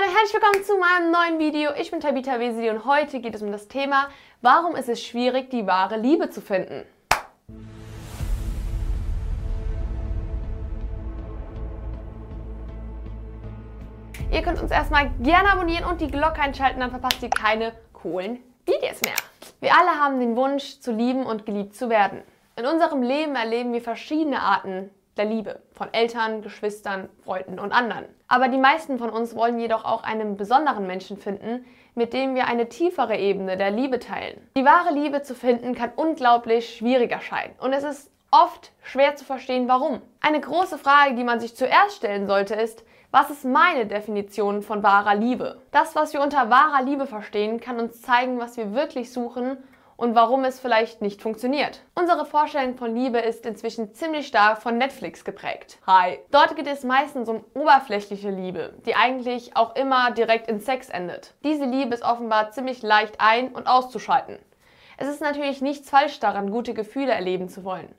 Hallo, herzlich willkommen zu meinem neuen Video. Ich bin Tabitha Weseli und heute geht es um das Thema, warum ist es schwierig, die wahre Liebe zu finden? Ihr könnt uns erstmal gerne abonnieren und die Glocke einschalten, dann verpasst ihr keine coolen Videos mehr. Wir alle haben den Wunsch, zu lieben und geliebt zu werden. In unserem Leben erleben wir verschiedene Arten der Liebe von Eltern, Geschwistern, Freunden und anderen. Aber die meisten von uns wollen jedoch auch einen besonderen Menschen finden, mit dem wir eine tiefere Ebene der Liebe teilen. Die wahre Liebe zu finden kann unglaublich schwierig erscheinen und es ist oft schwer zu verstehen, warum. Eine große Frage, die man sich zuerst stellen sollte, ist, was ist meine Definition von wahrer Liebe? Das, was wir unter wahrer Liebe verstehen, kann uns zeigen, was wir wirklich suchen und warum es vielleicht nicht funktioniert. Unsere Vorstellung von Liebe ist inzwischen ziemlich stark von Netflix geprägt. Hi. Dort geht es meistens um oberflächliche Liebe, die eigentlich auch immer direkt in Sex endet. Diese Liebe ist offenbar ziemlich leicht ein- und auszuschalten. Es ist natürlich nichts falsch daran, gute Gefühle erleben zu wollen.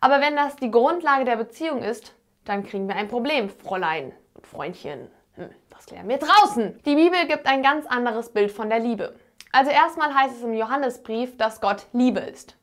Aber wenn das die Grundlage der Beziehung ist, dann kriegen wir ein Problem, Fräulein. Freundchen. Hm, das klären wir draußen. Die Bibel gibt ein ganz anderes Bild von der Liebe. Also erstmal heißt es im Johannesbrief, dass Gott Liebe ist.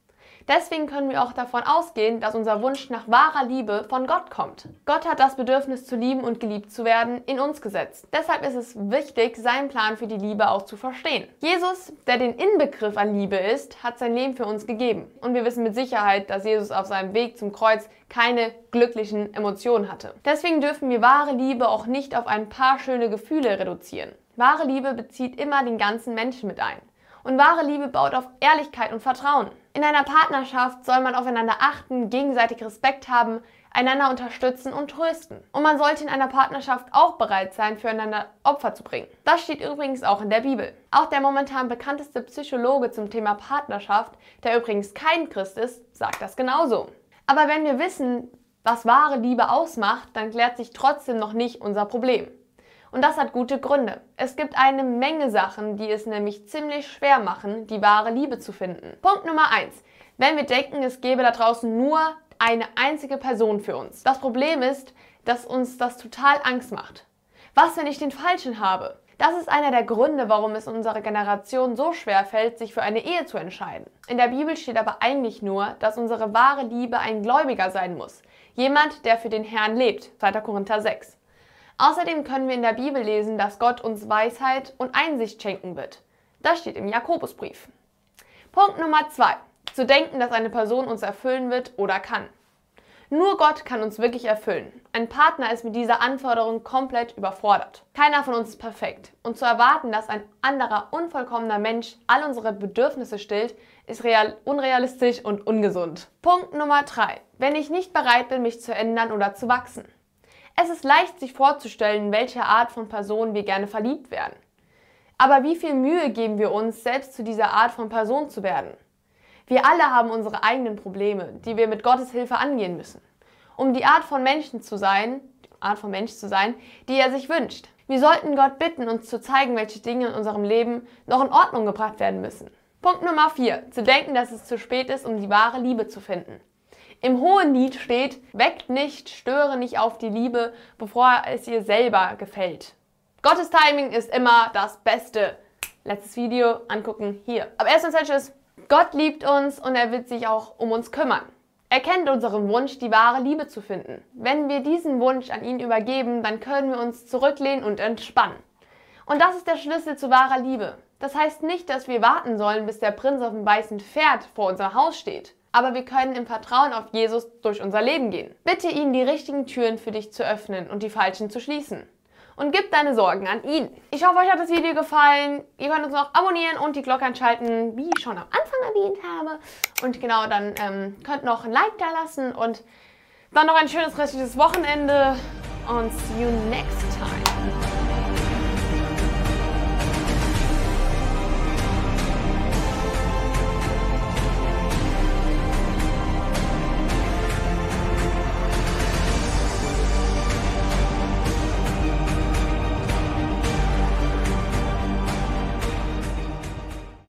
Deswegen können wir auch davon ausgehen, dass unser Wunsch nach wahrer Liebe von Gott kommt. Gott hat das Bedürfnis zu lieben und geliebt zu werden in uns gesetzt. Deshalb ist es wichtig, seinen Plan für die Liebe auch zu verstehen. Jesus, der den Inbegriff an Liebe ist, hat sein Leben für uns gegeben. Und wir wissen mit Sicherheit, dass Jesus auf seinem Weg zum Kreuz keine glücklichen Emotionen hatte. Deswegen dürfen wir wahre Liebe auch nicht auf ein paar schöne Gefühle reduzieren. Wahre Liebe bezieht immer den ganzen Menschen mit ein. Und wahre Liebe baut auf Ehrlichkeit und Vertrauen. In einer Partnerschaft soll man aufeinander achten, gegenseitig Respekt haben, einander unterstützen und trösten. Und man sollte in einer Partnerschaft auch bereit sein, füreinander Opfer zu bringen. Das steht übrigens auch in der Bibel. Auch der momentan bekannteste Psychologe zum Thema Partnerschaft, der übrigens kein Christ ist, sagt das genauso. Aber wenn wir wissen, was wahre Liebe ausmacht, dann klärt sich trotzdem noch nicht unser Problem. Und das hat gute Gründe. Es gibt eine Menge Sachen, die es nämlich ziemlich schwer machen, die wahre Liebe zu finden. Punkt Nummer eins: Wenn wir denken, es gäbe da draußen nur eine einzige Person für uns. Das Problem ist, dass uns das total Angst macht. Was, wenn ich den Falschen habe? Das ist einer der Gründe, warum es unserer Generation so schwer fällt, sich für eine Ehe zu entscheiden. In der Bibel steht aber eigentlich nur, dass unsere wahre Liebe ein Gläubiger sein muss. Jemand, der für den Herrn lebt. 2. Korinther 6. Außerdem können wir in der Bibel lesen, dass Gott uns Weisheit und Einsicht schenken wird. Das steht im Jakobusbrief. Punkt Nummer 2. Zu denken, dass eine Person uns erfüllen wird oder kann. Nur Gott kann uns wirklich erfüllen. Ein Partner ist mit dieser Anforderung komplett überfordert. Keiner von uns ist perfekt. Und zu erwarten, dass ein anderer unvollkommener Mensch all unsere Bedürfnisse stillt, ist real unrealistisch und ungesund. Punkt Nummer 3. Wenn ich nicht bereit bin, mich zu ändern oder zu wachsen. Es ist leicht, sich vorzustellen, welche Art von Person wir gerne verliebt werden. Aber wie viel Mühe geben wir uns, selbst zu dieser Art von Person zu werden? Wir alle haben unsere eigenen Probleme, die wir mit Gottes Hilfe angehen müssen, um die Art von Menschen zu sein, die Art von Mensch zu sein, die er sich wünscht. Wir sollten Gott bitten, uns zu zeigen, welche Dinge in unserem Leben noch in Ordnung gebracht werden müssen. Punkt Nummer 4. Zu denken, dass es zu spät ist, um die wahre Liebe zu finden. Im hohen Lied steht, weckt nicht, störe nicht auf die Liebe, bevor es ihr selber gefällt. Gottes Timing ist immer das Beste. Letztes Video angucken hier. Aber erst einmal Tschüss. Gott liebt uns und er wird sich auch um uns kümmern. Er kennt unseren Wunsch, die wahre Liebe zu finden. Wenn wir diesen Wunsch an ihn übergeben, dann können wir uns zurücklehnen und entspannen. Und das ist der Schlüssel zu wahrer Liebe. Das heißt nicht, dass wir warten sollen, bis der Prinz auf dem weißen Pferd vor unser Haus steht aber wir können im Vertrauen auf Jesus durch unser Leben gehen. Bitte ihn, die richtigen Türen für dich zu öffnen und die falschen zu schließen. Und gib deine Sorgen an ihn. Ich hoffe, euch hat das Video gefallen. Ihr könnt uns noch abonnieren und die Glocke einschalten, wie ich schon am Anfang erwähnt habe. Und genau, dann ähm, könnt noch ein Like da lassen und dann noch ein schönes restliches Wochenende. Und see you next time.